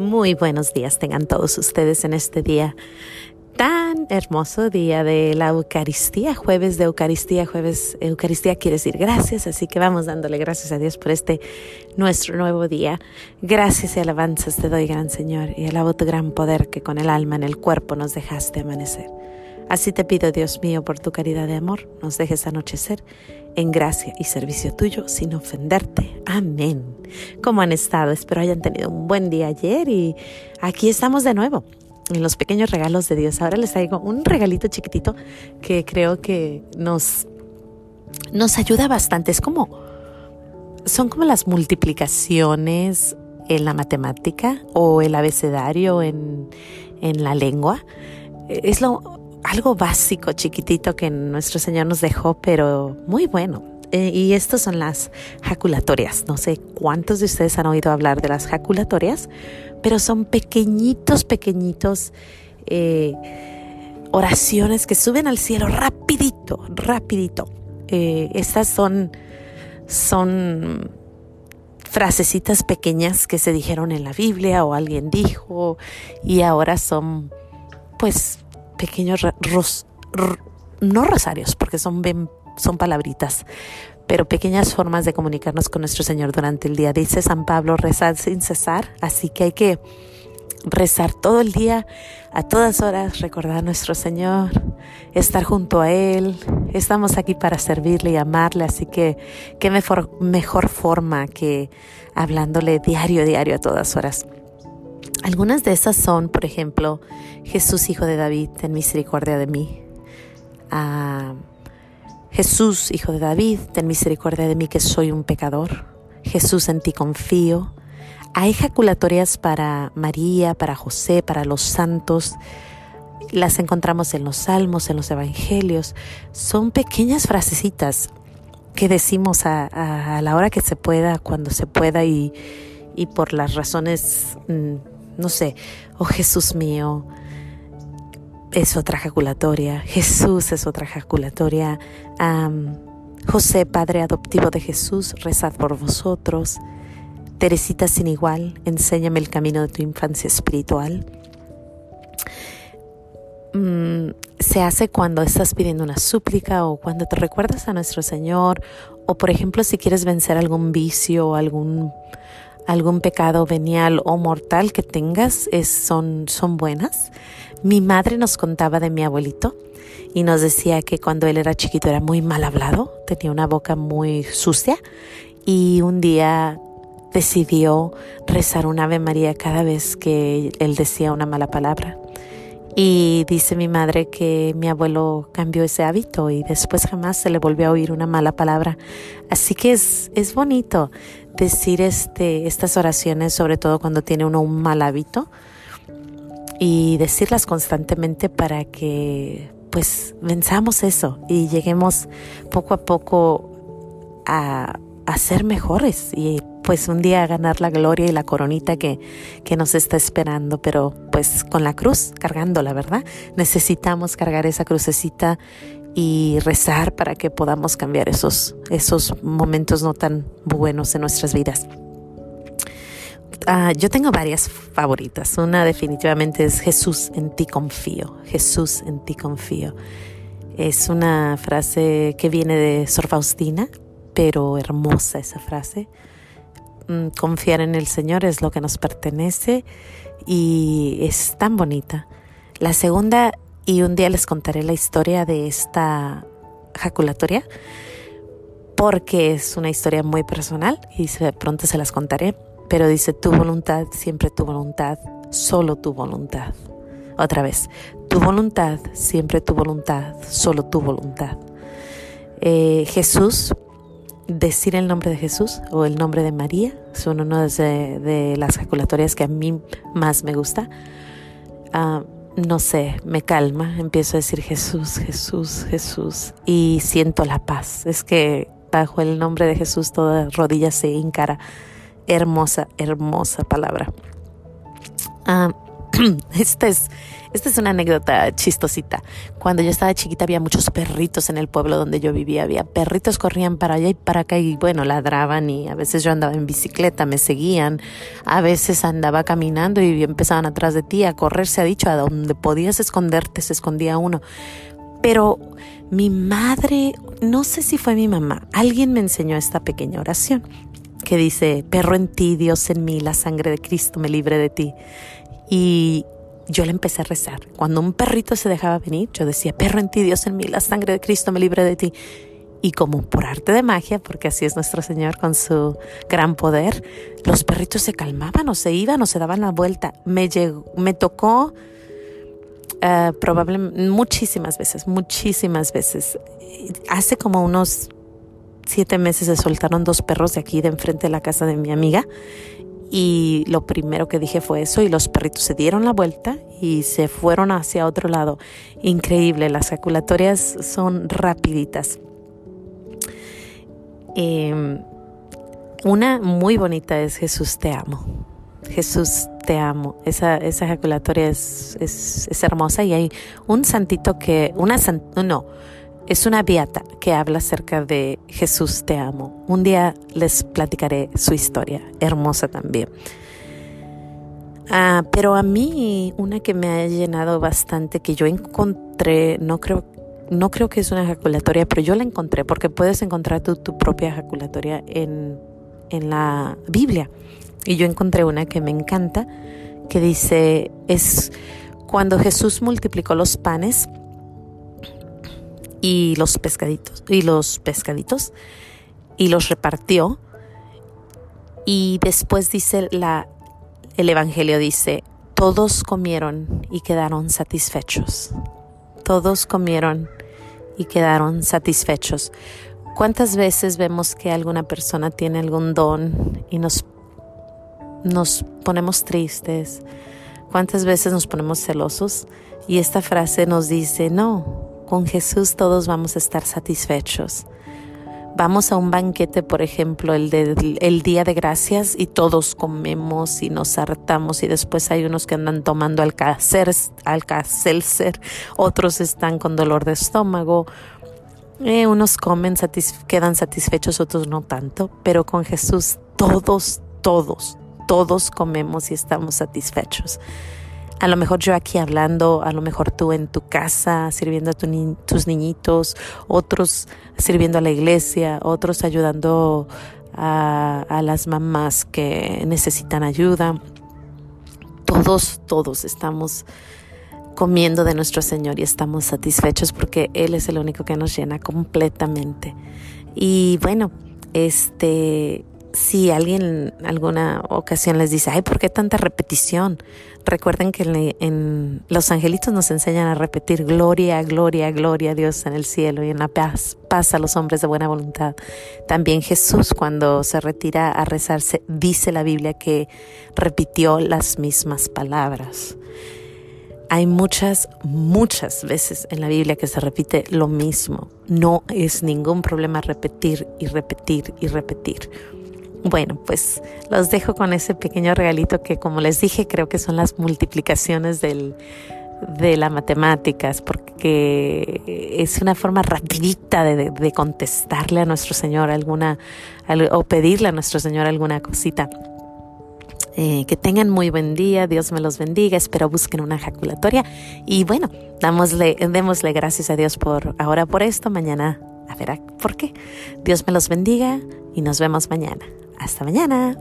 Muy buenos días tengan todos ustedes en este día tan hermoso día de la Eucaristía, jueves de Eucaristía, jueves Eucaristía quiere decir gracias, así que vamos dándole gracias a Dios por este nuestro nuevo día. Gracias y alabanzas te doy, gran Señor, y alabo tu gran poder que con el alma en el cuerpo nos dejaste amanecer. Así te pido, Dios mío, por tu caridad de amor, nos dejes anochecer en gracia y servicio tuyo sin ofenderte. Amén. ¿Cómo han estado? Espero hayan tenido un buen día ayer y aquí estamos de nuevo en los pequeños regalos de Dios. Ahora les traigo un regalito chiquitito que creo que nos, nos ayuda bastante. Es como, son como las multiplicaciones en la matemática o el abecedario en, en la lengua. Es lo, algo básico, chiquitito que nuestro Señor nos dejó, pero muy bueno. Eh, y estas son las jaculatorias. No sé cuántos de ustedes han oído hablar de las jaculatorias, pero son pequeñitos, pequeñitos eh, oraciones que suben al cielo rapidito, rapidito. Eh, estas son, son frasecitas pequeñas que se dijeron en la Biblia o alguien dijo y ahora son pues pequeños no rosarios, porque son, son palabritas, pero pequeñas formas de comunicarnos con nuestro Señor durante el día. Dice San Pablo, rezar sin cesar, así que hay que rezar todo el día, a todas horas, recordar a nuestro Señor, estar junto a Él. Estamos aquí para servirle y amarle, así que qué mejor, mejor forma que hablándole diario, diario a todas horas. Algunas de esas son, por ejemplo, Jesús, Hijo de David, ten misericordia de mí. Ah, Jesús, Hijo de David, ten misericordia de mí que soy un pecador. Jesús, en ti confío. Hay ejaculatorias para María, para José, para los santos. Las encontramos en los salmos, en los evangelios. Son pequeñas frasecitas que decimos a, la hora que se pueda, cuando se pueda y, y por las razones mm, no sé, oh Jesús mío, es otra jaculatoria, Jesús es otra jaculatoria, José, Padre adoptivo de Jesús, rezad por vosotros, Teresita sin igual, enséñame el camino de tu infancia espiritual. Mm, se hace cuando estás pidiendo una súplica o cuando te recuerdas a nuestro Señor o por ejemplo si quieres vencer algún vicio o algún algún pecado venial o mortal que tengas son, son buenas. Mi madre nos contaba de mi abuelito y nos decía que cuando él era chiquito era muy mal hablado, tenía una boca muy sucia y un día decidió rezar un Ave María cada vez que él decía una mala palabra. Y dice mi madre que mi abuelo cambió ese hábito y después jamás se le volvió a oír una mala palabra. Así que es, es bonito decir este, estas oraciones, sobre todo cuando tiene uno un mal hábito, y decirlas constantemente para que pues venzamos eso y lleguemos poco a poco a, a ser mejores y pues un día a ganar la gloria y la coronita que, que nos está esperando, pero pues con la cruz, cargándola, ¿verdad? Necesitamos cargar esa crucecita y rezar para que podamos cambiar esos, esos momentos no tan buenos en nuestras vidas. Ah, yo tengo varias favoritas. Una definitivamente es Jesús, en ti confío. Jesús, en ti confío. Es una frase que viene de Sor Faustina, pero hermosa esa frase. Mm, confiar en el Señor es lo que nos pertenece y es tan bonita. La segunda y un día les contaré la historia de esta jaculatoria porque es una historia muy personal y pronto se las contaré, pero dice tu voluntad, siempre tu voluntad, solo tu voluntad. Otra vez, tu voluntad, siempre tu voluntad, solo tu voluntad. Eh, Jesús, decir el nombre de Jesús o el nombre de María, son una de, de las jaculatorias que a mí más me gusta. Ah, no sé, me calma, empiezo a decir Jesús, Jesús, Jesús y siento la paz. Es que bajo el nombre de Jesús toda rodilla se encara. Hermosa, hermosa palabra. Ah, esta es, es una anécdota chistosita. Cuando yo estaba chiquita había muchos perritos en el pueblo donde yo vivía. Había perritos corrían para allá y para acá y bueno, ladraban y a veces yo andaba en bicicleta, me seguían. A veces andaba caminando y empezaban atrás de ti a correr. Se ha dicho, a donde podías esconderte se escondía uno. Pero mi madre, no sé si fue mi mamá, alguien me enseñó esta pequeña oración que dice, perro en ti, Dios en mí, la sangre de Cristo me libre de ti. Y yo le empecé a rezar. Cuando un perrito se dejaba venir, yo decía, perro en ti, Dios en mí, la sangre de Cristo me libre de ti. Y como por arte de magia, porque así es nuestro Señor con su gran poder, los perritos se calmaban o se iban o se daban la vuelta. Me, llegó, me tocó uh, probablemente muchísimas veces, muchísimas veces. Hace como unos siete meses se soltaron dos perros de aquí de enfrente de la casa de mi amiga y lo primero que dije fue eso y los perritos se dieron la vuelta y se fueron hacia otro lado. Increíble, las ejaculatorias son rapiditas. Em, una muy bonita es Jesús te amo. Jesús te amo. Esa, esa ejaculatoria es, es, hermosa y hay un santito que, una no, es una beata que habla acerca de Jesús te amo. Un día les platicaré su historia, hermosa también. Ah, pero a mí una que me ha llenado bastante, que yo encontré, no creo, no creo que es una ejaculatoria, pero yo la encontré porque puedes encontrar tu, propia ejaculatoria en, en la Biblia. Y yo encontré una que me encanta, que dice, es cuando Jesús multiplicó los panes y los pescaditos y los pescaditos y los repartió. Y después dice la el evangelio dice todos comieron y quedaron satisfechos. Todos comieron y quedaron satisfechos. Cuántas veces vemos que alguna persona tiene algún don y nos nos ponemos tristes cuántas veces nos ponemos celosos y esta frase nos dice no con Jesús todos vamos a estar satisfechos. Vamos a un banquete, por ejemplo, el, de, día de gracias y todos comemos y nos hartamos y después hay unos que andan tomando alcacelser, otros están con dolor de estómago, eh, unos comen, quedan satisfechos, otros no tanto, pero con Jesús todos, todos, todos comemos y estamos satisfechos. A lo mejor yo aquí hablando, a lo mejor tú en tu casa sirviendo a tus niñitos, otros sirviendo a la iglesia, otros ayudando a, las mamás que necesitan ayuda. Todos, todos estamos comiendo de nuestro Señor y estamos satisfechos porque Él es el único que nos llena completamente. Y bueno, este, si alguien en alguna ocasión les dice, ay, ¿por qué tanta repetición? Recuerden que en, los angelitos nos enseñan a repetir gloria, gloria, gloria a Dios en el cielo y en la paz, paz a los hombres de buena voluntad. También Jesús cuando se retira a rezarse, dice la Biblia que repitió las mismas palabras. Hay muchas, muchas veces en la Biblia que se repite lo mismo. No es ningún problema repetir y repetir y repetir. Bueno, pues los dejo con ese pequeño regalito que como les dije creo que son las multiplicaciones del, de las matemáticas, porque es una forma rapidita de, contestarle a nuestro Señor alguna, o pedirle a nuestro Señor alguna cosita. Eh, que tengan muy buen día, Dios me los bendiga, espero busquen una ejaculatoria y bueno, dámosle, démosle gracias a Dios por ahora por esto, mañana a ver por qué. Dios me los bendiga y nos vemos mañana. Hasta mañana.